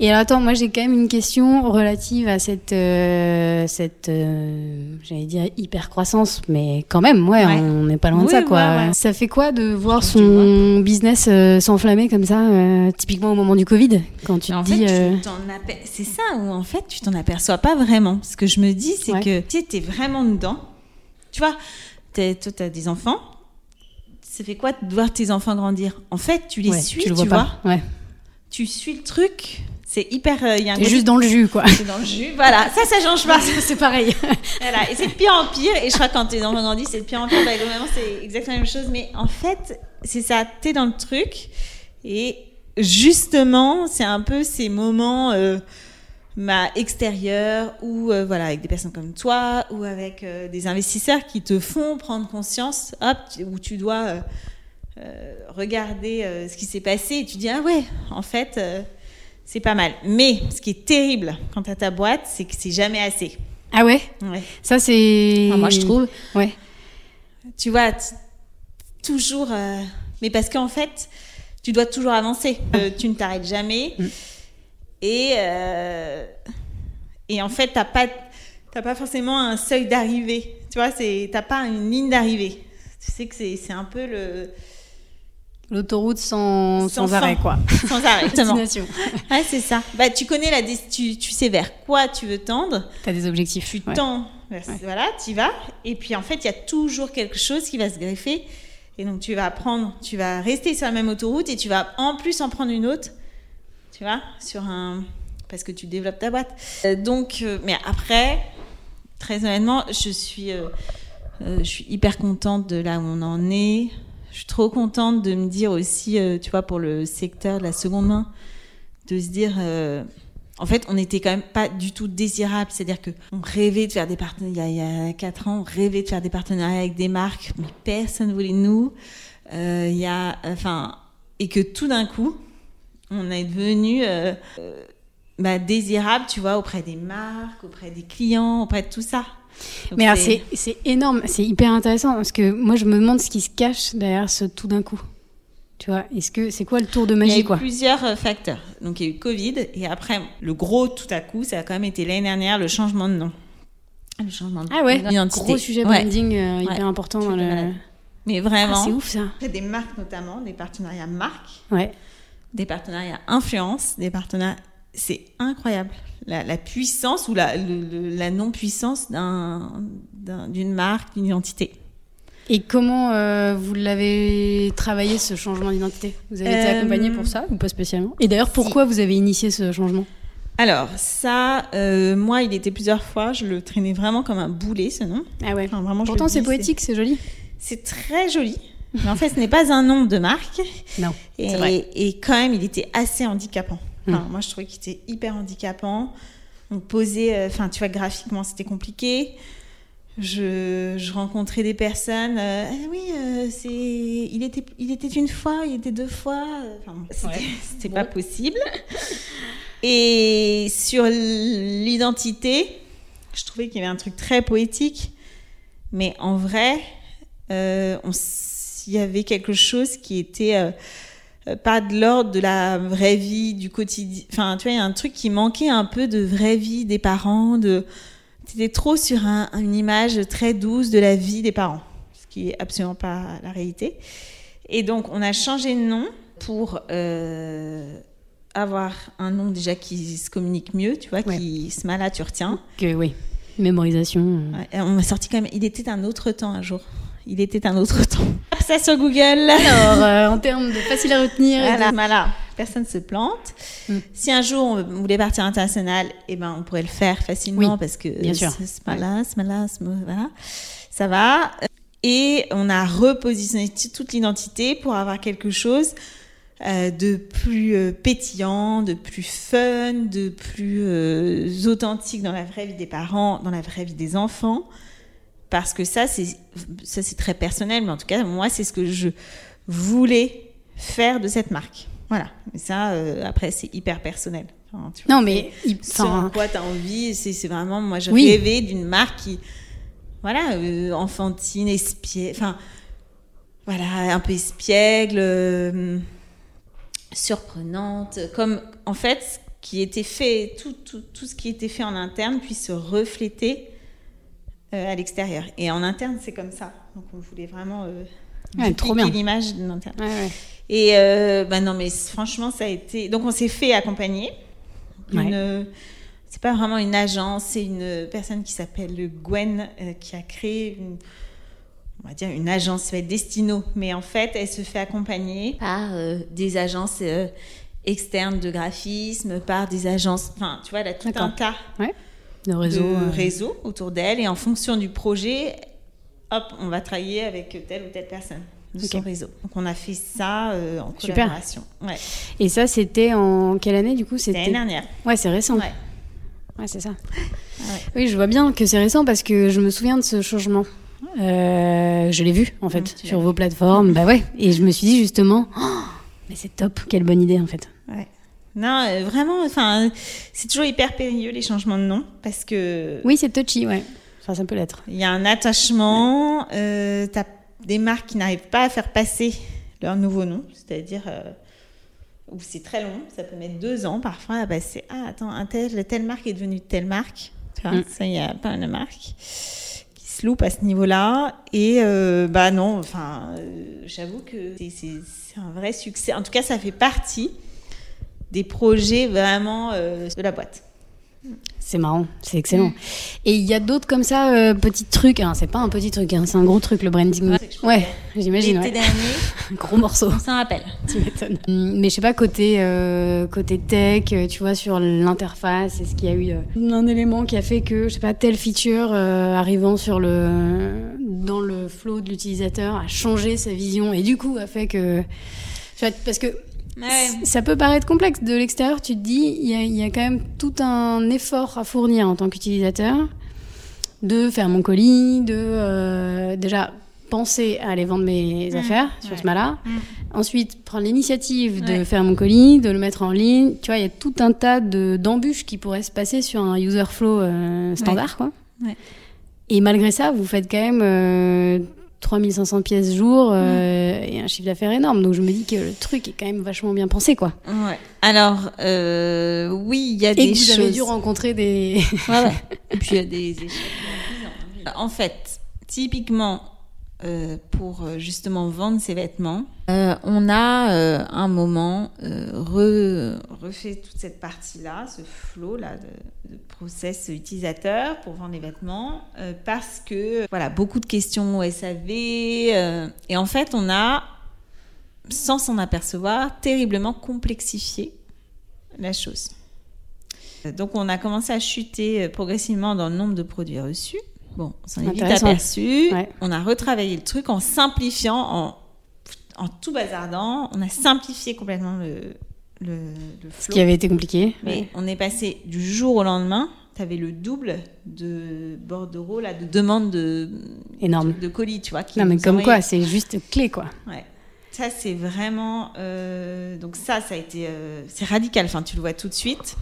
Et alors, attends, moi j'ai quand même une question relative à cette, euh, cette euh, j'allais dire hyper croissance, mais quand même, ouais, Ouais. on n'est pas loin de ça, quoi. ouais, ouais. Ça fait quoi de voir son business euh, s'enflammer comme ça, typiquement au moment du Covid, quand tu Mais te en dis, c'est ça où en fait tu t'en aperçois pas vraiment. Ce que je me dis, c'est que tu es vraiment dedans. Tu vois, t'es- toi, tu as des enfants. Ça fait quoi de voir tes enfants grandir? En fait, tu les suis, tu le tu, vois vois? pas. Tu suis le truc. C'est hyper. euh, Il y a un côté- juste dans le jus, quoi. c'est dans le jus. Voilà, ça, ça change pas. c'est pareil. Voilà, et c'est de pire en pire. Et je crois que quand tes enfants grandissent, c'est de pire en pire. Bah, globalement, c'est exactement la même chose. Mais en fait, c'est ça, t'es dans le truc. Et justement, c'est un peu ces moments euh, extérieurs ou euh, voilà, avec des personnes comme toi ou avec euh, des investisseurs qui te font prendre conscience, hop, tu- où tu dois euh, regarder euh, ce qui s'est passé et tu dis, ah ouais, en fait, euh, c'est pas mal. Mais ce qui est terrible quand tu as ta boîte, c'est que c'est jamais assez. Ah ouais? Ouais. Ça, c'est. Enfin, moi, je trouve. Ouais. Tu vois, toujours. euh, Mais parce qu'en fait, tu dois toujours avancer. Euh, tu ne t'arrêtes jamais. Mm. Et, euh, et en fait, t'as pas, t'as pas forcément un seuil d'arrivée. Tu vois, c'est, t'as pas une ligne d'arrivée. Tu sais que c'est, c'est un peu le. L'autoroute sans, Sans sans, arrêt, quoi. Sans arrêt. Exactement. Ouais, c'est ça. Bah, tu connais la. Tu, tu sais vers quoi tu veux tendre. T'as des objectifs. tu ouais. tends, vers- Ouais. voilà, tu y vas. Et puis en fait, il y a toujours quelque chose qui va se greffer. Et donc tu vas prendre, tu vas rester sur la même autoroute et tu vas en plus en prendre une autre, tu vois, sur un, parce que tu développes ta boîte. Euh, donc, euh, mais après, très honnêtement, je suis, euh, je suis hyper contente de là où on en est. Je suis trop contente de me dire aussi, euh, tu vois, pour le secteur de la seconde main, de se dire. euh, en fait, on n'était quand même pas du tout désirable. C'est-à-dire que on rêvait de faire des partenariats. Il y a, quatre ans, on rêvait de faire des partenariats avec des marques, mais personne voulait nous. Euh, il y a, enfin, et que tout d'un coup, on est devenu euh, bah, désirable, tu vois, auprès des marques, auprès des clients, auprès de tout ça. Donc Mais alors, c'est énorme, c'est hyper intéressant parce que moi je me demande ce qui se cache derrière ce tout d'un coup. Tu vois, est-ce que c'est quoi le tour de Il y a magie eu quoi? plusieurs euh, facteurs. Donc il y a eu Covid et après le gros tout à coup, ça a quand même été l'année dernière le changement de nom. Le changement de Ah ouais, d'identité. gros sujet branding euh, hyper Ouais. important dans le. Mais Ah, vraiment, c'est ouf ça. des marques notamment, des partenariats marques, Ouais. des partenariats influence, des partenariats. C'est incroyable. La, la puissance ou la, non-puissance d'un- d'un- d'une marque, d'une identité. Et comment euh, vous l'avez travaillé ce changement d'identité? Vous avez été Euh, accompagné pour ça ou pas spécialement? Et d'ailleurs, pourquoi vous avez initié ce changement? Alors, ça, euh, moi, il était plusieurs fois, je le traînais vraiment comme un boulet, ce nom. Ah ouais. Enfin, vraiment, Pourtant, c'est poétique, c'est joli. C'est très joli. Mais en fait, ce n'est pas un nom de marque. Non. Et, vrai. et quand même, il était assez handicapant. Enfin, Mm. Moi, je trouvais qu'il était hyper handicapant. On posait, euh, enfin, tu vois, graphiquement, c'était compliqué. Je, je rencontrais des personnes. euh, Ah oui, euh, c'est, il était, il était une fois, il était deux fois. Enfin, c'était, Ouais. c'était Bon. pas possible. Et sur l'identité, je trouvais qu'il y avait un truc très poétique, mais en vrai, euh, il y avait quelque chose qui était pas de l'ordre de la vraie vie, du quotidien. Enfin, tu vois, il y a un truc qui manquait un peu de vraie vie des parents. De... C'était trop sur un- une image très douce de la vie des parents, ce qui est absolument pas la réalité. Et donc, on a changé de nom pour euh, avoir un nom déjà qui se communique mieux, tu vois, Ouais. qui ce là tu retiens. Que oui. Mémorisation. euh. Ouais, on m'a sorti quand même. Il était un autre temps un jour. Il était un autre temps. Hop, Ça sur Google. Alors, euh, en termes de facile à retenir. et Voilà, de- voilà. Personne se plante. Mm. Si un jour on voulait partir international, eh ben on pourrait le faire facilement Oui, parce que bien sûr. ce là ce là ce voilà, ça va. Et on a repositionné toute l'identité pour avoir quelque chose euh, de plus euh, pétillant, de plus fun, de plus euh, authentique dans la vraie vie des parents, dans la vraie vie des enfants. Parce que ça, c'est ça c'est très personnel, mais en tout cas, moi, c'est ce que je voulais faire de cette marque. Voilà. Et ça, euh, après, c'est hyper personnel. Enfin, tu vois, Non, mais. ce en quoi tu as envie, c'est vraiment, moi, je Oui. rêvais d'une marque qui, voilà, euh, enfantine, espiègle, enfin, voilà, un peu espiègle, euh, surprenante, comme, en fait, ce qui était fait, tout, tout, tout ce qui était fait en interne puisse se refléter à l'extérieur. Et en interne, c'est comme ça. Donc, on voulait vraiment euh, Ouais, trop bien. l'image de l'interne. ouais, ouais. Et euh, bah non, mais franchement, ça a été. Donc, on s'est fait accompagner. Une, euh, C'est pas vraiment une agence, c'est une personne qui s'appelle Gwen euh, qui a créé une, on va dire une agence, ça va être Destino, mais en fait, elle se fait accompagner par euh, des agences euh, externes de graphisme, par des agences. Enfin, tu vois, elle a tout un tas Le réseau. de euh, réseaux autour d'elle et en fonction du projet, hop, on va travailler avec telle ou telle personne de son Ok. réseau. Donc on a fait ça euh, en Super. collaboration. Ouais. Et ça, c'était en quelle année du coup? C'était l'année dernière. Ouais, c'est récent. Ouais. Ouais, c'est ça. Ouais. Oui, je vois bien que c'est récent parce que je me souviens de ce changement. Euh, je l'ai vu en fait sur vos plateformes. bah ouais. Et je me suis dit justement, oh, mais c'est top, quelle bonne idée en fait. Ouais. Non, euh, vraiment, enfin, c'est toujours hyper périlleux les changements de nom parce que Oui, c'est touchy, ouais. Enfin, ça peut l'être. il y a un attachement. Euh, T'as des marques qui n'arrivent pas à faire passer leur nouveau nom, c'est-à-dire euh, où c'est très long, ça peut mettre deux ans parfois à passer. Ah, attends, un tel, telle marque est devenue telle marque. Tu vois, Mm. ça, il y a pas mal de marques qui se loupent à ce niveau-là. Et euh, bah non, enfin, euh, j'avoue que c'est un vrai succès. En tout cas, ça fait partie des projets vraiment euh, de la boîte. C'est marrant, c'est excellent. Et il y a d'autres comme ça, euh, petits trucs. hein, c'est pas un petit truc, hein, c'est un gros truc le branding. Ouais, j'imagine. L'été Ouais. dernier, Gros morceau. s'en rappelle. Tu m'étonnes. Hum, Mais je sais pas, côté, euh, côté tech, tu vois, sur l'interface, est-ce qu'il y a eu euh, un élément qui a fait que, je sais pas, telle feature arrivant sur le, dans le flow de l'utilisateur a changé sa vision et du coup a fait que. Parce que ça peut paraître complexe de l'extérieur, tu te dis, il y a, il y a quand même tout un effort à fournir en tant qu'utilisateur de faire mon colis, de euh, déjà penser à aller vendre mes Mmh, affaires sur ouais. ce mal-là. Mmh. Ensuite, prendre l'initiative de Ouais. faire mon colis, de le mettre en ligne. Tu vois, il y a tout un tas de- d'embûches qui pourraient se passer sur un user flow euh, standard, quoi. Et malgré ça, vous faites quand même euh, 3500 pièces jour Mmh. euh, et un chiffre d'affaires énorme. Donc je me dis que le truc est quand même vachement bien pensé, quoi. Ouais. Alors, euh, oui, il y a Et des que vous choses. avez dû rencontrer des... Ouais. Et puis il y a des échecs. En fait, typiquement, euh, pour justement vendre ses vêtements, euh, on a euh, un moment euh, re- refait toute cette partie-là, ce flow-là de, de process utilisateur pour vendre les vêtements, euh, parce que voilà beaucoup de questions au SAV et en fait on a, sans s'en apercevoir, terriblement complexifié la chose. Donc on a commencé à chuter progressivement dans le nombre de produits reçus. Bon, on s'en est vite aperçu. Ouais. On a retravaillé le truc en simplifiant, en, en tout bazardant. On a simplifié complètement le, le, le Ce qui avait été compliqué. Mais Ouais. on est passé du jour au lendemain. Tu avais le double de bordereau, là, de demande de, Énorme. de, de colis, tu vois. qui Non, mais comme quoi, c'est juste clé, quoi. Ouais. Ça, c'est vraiment. euh, donc, ça, ça a été. euh, c'est radical. Enfin, tu le vois tout de suite.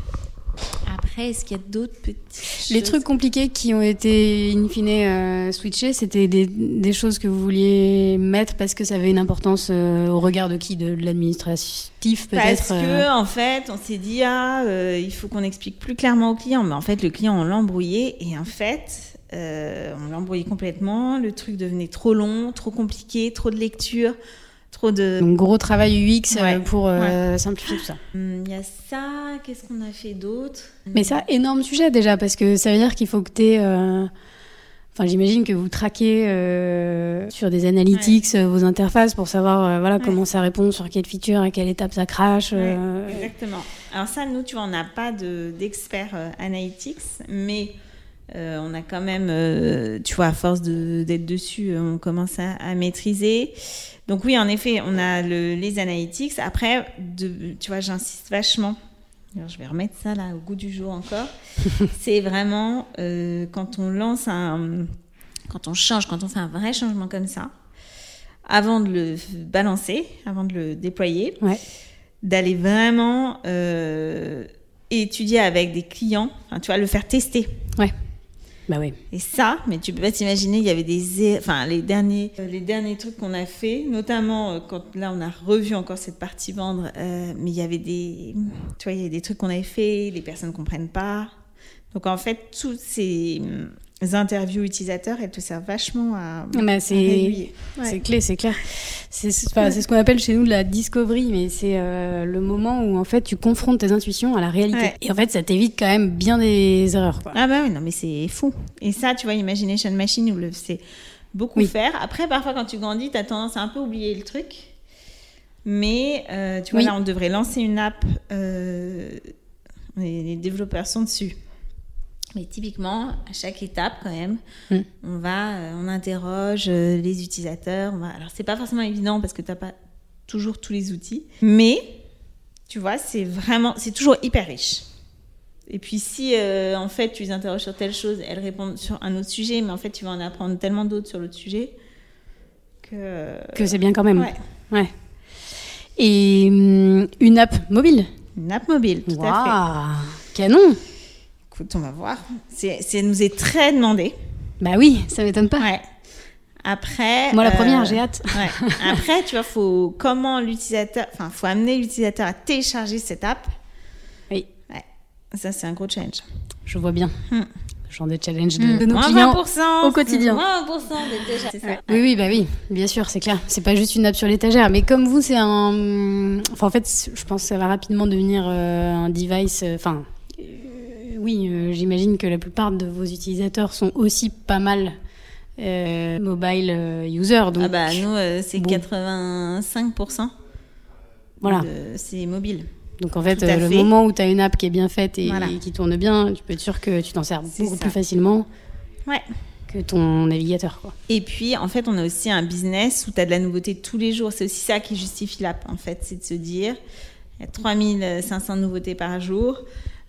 Après, est-ce qu'il y a d'autres petits. Les trucs compliqués qui ont été in fine euh, switchés, c'était des, des choses que vous vouliez mettre parce que ça avait une importance euh, au regard de qui? De l'administratif peut-être Parce euh, que, en fait, on s'est dit, ah, euh, il faut qu'on explique plus clairement au client. Mais en fait, le client, on l'a embrouillé. Et en fait, euh, on l'a embrouillé complètement. Le truc devenait trop long, trop compliqué, trop de lecture, trop de. Donc gros travail UX euh, Ouais. pour euh, simplifier tout ça. Hum, Il y a ça. Qu'est-ce qu'on a fait d'autre? Mais ça, énorme sujet déjà, parce que ça veut dire qu'il faut que tu Enfin, j'imagine que vous traquez euh, sur des analytics euh, vos interfaces pour savoir euh, voilà, Ouais. comment ça répond, sur quelle feature, à quelle étape ça crache. Ouais, euh, exactement. Alors ça, nous, tu vois, on n'a pas de- d'experts euh, analytics, mais euh, on a quand même, euh, tu vois, à force de- d'être dessus, euh, on commence à, à maîtriser. Donc oui, en effet, on a le- les analytics. Après, de, tu vois, j'insiste vachement. Alors, je vais remettre ça là au goût du jour encore. C'est vraiment euh, quand on lance un, quand on change, quand on fait un vrai changement comme ça, avant de le balancer, avant de le déployer, Ouais. d'aller vraiment étudier avec des clients, tu vois, le faire tester. Bah oui. Et ça, mais tu peux pas t'imaginer, il y avait des, enfin les derniers, euh, les derniers trucs qu'on a fait, notamment euh, quand là on a revu encore cette partie vendre, euh, mais il y avait des, tu vois, il y a des trucs qu'on avait fait, les personnes comprennent pas. Donc en fait, toutes ces interviews utilisateurs, elles te servent vachement à, Bah, à c'est. Ouais. c'est clé, c'est clair. C'est c'est pas- c'est ce qu'on appelle chez nous la discovery, mais c'est euh, le moment où en fait tu confrontes tes intuitions à la réalité. Ouais. Et en fait, ça t'évite quand même bien des erreurs. Quoi. Ah bah oui, non mais c'est fou. Et ça, tu vois, Imagination Machine, nous le sait beaucoup Oui. faire. Après, parfois, quand tu grandis, tu as tendance à un peu oublier le truc. Mais, euh, tu vois, Oui. là, on devrait lancer une app. euh, les développeurs sont dessus. Mais typiquement, à chaque étape, quand même, Mm. on va, euh, on interroge euh, les utilisateurs. On va... Alors, c'est pas forcément évident parce que t'as pas toujours tous les outils. Mais, tu vois, c'est vraiment, c'est toujours hyper riche. Et puis si euh, en fait tu les interroges sur telle chose, elles répondent sur un autre sujet, mais en fait tu vas en apprendre tellement d'autres sur l'autre sujet que. Que c'est bien quand même. Ouais. Ouais. Et hum, une app mobile? Une app mobile, tout à Waouh, Canon. Écoute, on va voir. C'est, nous est très demandé. Bah oui, ça m'étonne pas. Ouais. Après. Moi, la euh, première, j'ai hâte. Ouais. Après, tu vois, faut comment l'utilisateur, enfin, faut amener l'utilisateur à télécharger cette app. Oui. Ouais. Ça, c'est un gros challenge. Je vois bien. Hmm. Genre de challenge de, de nos Moins clients. 20% au quotidien. Moins 20% de déjà. C'est ça. Ouais. Oui, oui, bah oui, bien sûr, c'est clair. C'est pas juste une app sur l'étagère, mais comme vous, c'est un. Enfin, en fait, je pense que ça va rapidement devenir euh, un device. euh, Enfin, euh, oui, euh, j'imagine que la plupart de vos utilisateurs sont aussi pas mal euh, mobile euh, users. Donc, Ah bah nous, c'est bon. 85%. voilà. C'est mobile. Donc, en fait, le fait. moment où tu as une app qui est bien faite et, Voilà. et qui tourne bien, tu peux être sûr que tu t'en sers beaucoup ça. plus facilement Ouais. que ton navigateur. Quoi. Et puis, en fait, on a aussi un business où tu as de la nouveauté tous les jours. C'est aussi ça qui justifie l'app, en fait. C'est de se dire, il y a 3500 nouveautés par jour.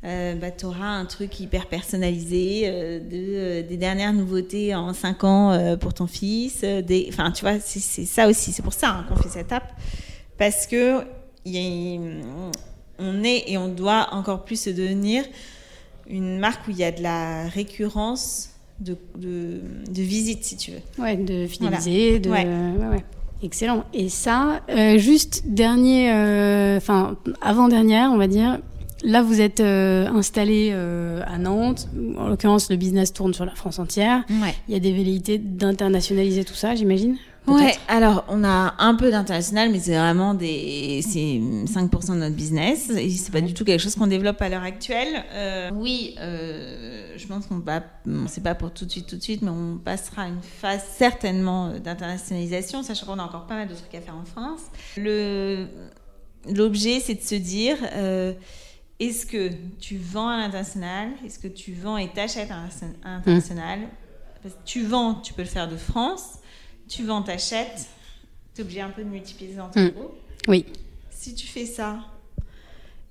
Euh, bah, tu auras un truc hyper personnalisé, euh, de, euh, des dernières nouveautés en 5 ans pour ton fils. des... Enfin, tu vois, c'est ça aussi. C'est pour ça hein, qu'on fait cette app. Parce que il y a- on est et on doit encore plus se devenir une marque où il y a de la récurrence de, de, de visite, si tu veux. Ouais, de fidéliser, de. Ouais. ouais, ouais. Excellent. Et ça, euh, juste dernier, euh, enfin avant-dernière, on va dire. Là, vous êtes euh, installé euh, à Nantes. En l'occurrence, le business tourne sur la France entière. Ouais. Il y a des velléités d'internationaliser tout ça, j'imagine. Ouais, alors on a un peu d'international, mais c'est vraiment des, c'est 5% de notre business. Et c'est pas du tout quelque chose qu'on développe à l'heure actuelle. Euh, oui, euh, je pense qu'on va, bon, c'est pas pour tout de suite, tout de suite, mais on passera à une phase certainement d'internationalisation, sachant qu'on a encore pas mal de trucs à faire en France. Le, l'objet, c'est de se dire, euh, est-ce que tu vends à l'international? Est-ce que tu vends et t'achètes à l'international? Parce que tu vends, tu peux le faire de France. Tu vends, t'achètes. Tu es obligé un peu de multiplier les entrepôts. Oui. Si tu fais ça,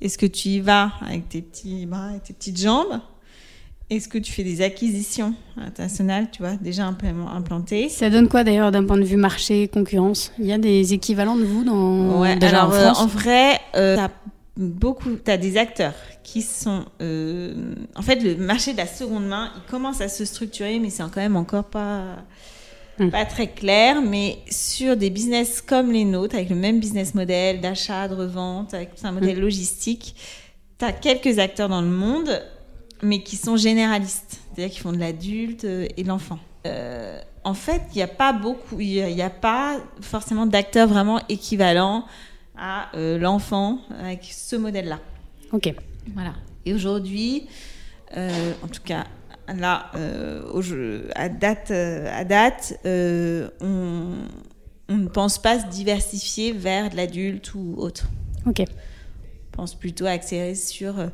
est-ce que tu y vas avec tes petits bras et tes petites jambes? Est-ce que tu fais des acquisitions internationales, tu vois, déjà implantées Ça donne quoi d'ailleurs d'un point de vue marché, concurrence? Il y a des équivalents de vous dans Ouais, déjà alors en euh, France? en vrai, euh, beaucoup, t'as des acteurs qui sont, euh, en fait, le marché de la seconde main, il commence à se structurer, mais c'est quand même encore pas Hmm. pas très clair. Mais sur des business comme les nôtres, avec le même business model d'achat, de revente, avec un modèle logistique, t'as quelques acteurs dans le monde, mais qui sont généralistes, c'est-à-dire qui font de l'adulte euh, et de l'enfant. Euh, en fait, il n'y a pas beaucoup, il n'y a, pas forcément d'acteurs vraiment équivalents à euh, l'enfant avec ce modèle-là. Ok. Voilà. Et aujourd'hui, euh, en tout cas, là, euh, au jeu- à date, euh, à date euh, on, on ne pense pas se diversifier vers de l'adulte ou autre. Ok. On pense plutôt à accélérer sur euh,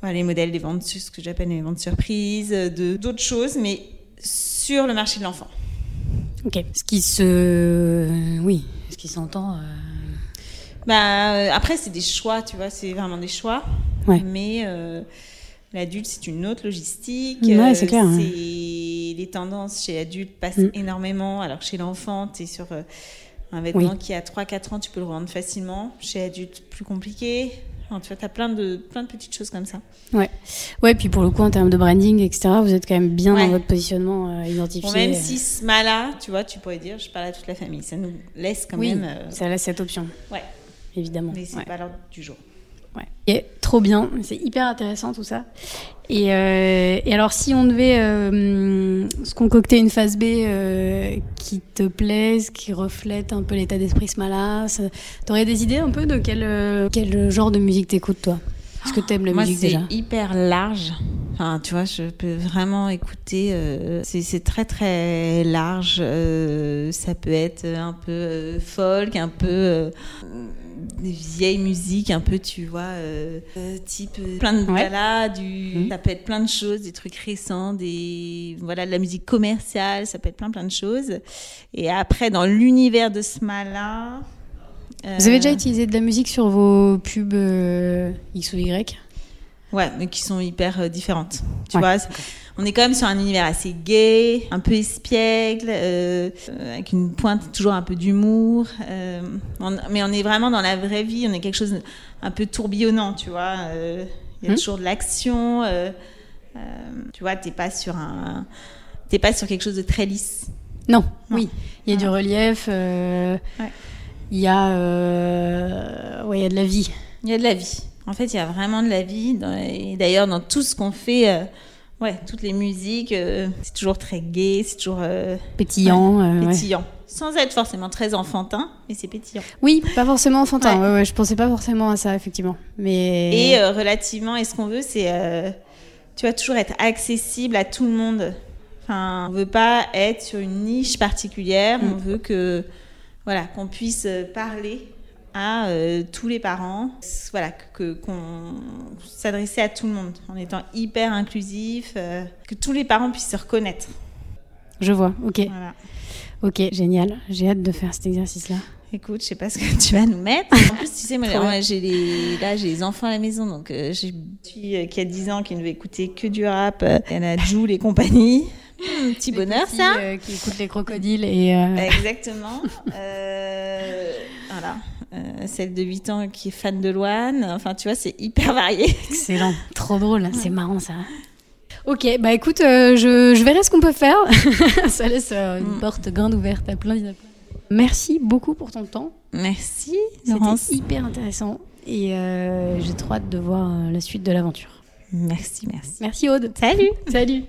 voilà, les modèles des ventes, sur- ce que j'appelle les ventes surprises, de d'autres choses, mais sur le marché de l'enfant. Ok. Ce qui se, oui, ce qui s'entend. Euh, Bah, euh, après, c'est des choix, tu vois, c'est vraiment des choix. Ouais. Mais euh, l'adulte, c'est une autre logistique. Ouais, Euh, c'est clair, hein. c'est- Les tendances chez l'adulte passent Mm. énormément, alors que chez l'enfant, tu es sur euh, un vêtement Oui. qui a 3-4 ans, tu peux le revendre facilement. Chez l'adulte, plus compliqué. Tu vois, as plein de, plein de petites choses comme ça. Ouais. Ouais. Puis pour le coup, en termes de branding, etc., vous êtes quand même bien Ouais. dans votre positionnement euh, identifié. Bon, même si ce mal-là, tu vois, tu pourrais dire, je parle à toute la famille. Ça nous laisse quand oui, même. euh, ça laisse cette option. Ouais. Évidemment. Mais c'est Ouais. pas l'ordre du jour. Ouais. Et trop bien, c'est hyper intéressant tout ça. Et, euh, et alors, si on devait euh, se concocter une phase B euh, qui te plaise, qui reflète un peu l'état d'esprit ce t'aurais des idées un peu de quel, quel genre de musique t'écoutes toi? Est-ce que t'aimes la Moi, musique c'est hyper large. Enfin, tu vois, je peux vraiment écouter. euh, c'est très très large. euh, ça peut être un peu euh, folk, un peu des vieilles musiques, un peu, tu vois, type plein de Ouais. galas, du. Mhm. Ça peut être plein de choses, des trucs récents, des voilà, de la musique commerciale. Ça peut être plein plein de choses. Et après, dans l'univers de ce mal-là. Vous avez euh, déjà utilisé de la musique sur vos pubs euh, X ou Y Ouais, mais qui sont hyper euh, différentes. Tu Ouais, vois, on est quand même sur un univers assez gay, un peu espiègle, euh, euh, avec une pointe toujours un peu d'humour. euh, mais on est vraiment dans la vraie vie, on est quelque chose un peu tourbillonnant, tu vois. euh, Il y a Hmm. toujours de l'action. euh, euh, tu vois, t'es pas sur un, t'es pas sur quelque chose de très lisse. Non, Non. oui. Il y a du relief, euh, Ouais. Il y a, euh, ouais, il y a de la vie. Il y a de la vie. En fait, il y a vraiment de la vie. dans- et d'ailleurs, dans tout ce qu'on fait, euh, ouais, toutes les musiques, euh, c'est toujours très gai, c'est toujours Pétillant. ouais. pétillant. Sans être forcément très enfantin, mais c'est pétillant. Oui, pas forcément enfantin. Ouais. Ouais. Je pensais pas forcément à ça, effectivement. Mais Et relativement, et ce qu'on veut, c'est, tu vas toujours être accessible à tout le monde. Enfin, on veut pas être sur une niche particulière. Mm. On veut que, voilà, qu'on puisse euh, parler à euh, tous les parents. Voilà, que qu'on s'adresser à tout le monde en étant hyper inclusif, euh, que tous les parents puissent se reconnaître. je vois. Ok, Voilà. ok, génial. J'ai hâte de faire cet exercice-là. Écoute, je sais pas ce que tu vas nous mettre. En plus, tu sais, moi, j'ai les, là, j'ai les enfants à la maison, donc euh, j'ai une fille qui a 10 ans qui ne veut écouter que du rap. en a Jules et compagnie. Petit bonheur, Petits, ça. euh, qui écoutent les crocodiles et. euh, Exactement. Euh, voilà. Euh, celle de 8 ans qui est fan de Loane. Enfin, tu vois, c'est hyper varié. Excellent, trop drôle, c'est marrant ça. Ok, bah écoute, euh, je, je verrai ce qu'on peut faire. ça laisse euh, une Mm. porte grande ouverte à plein d'idées. Merci beaucoup pour ton temps. Merci, Laurence. C'était hyper intéressant et euh, j'ai trop hâte de voir la suite de l'aventure. Merci, merci. Merci Aude. Salut. Salut.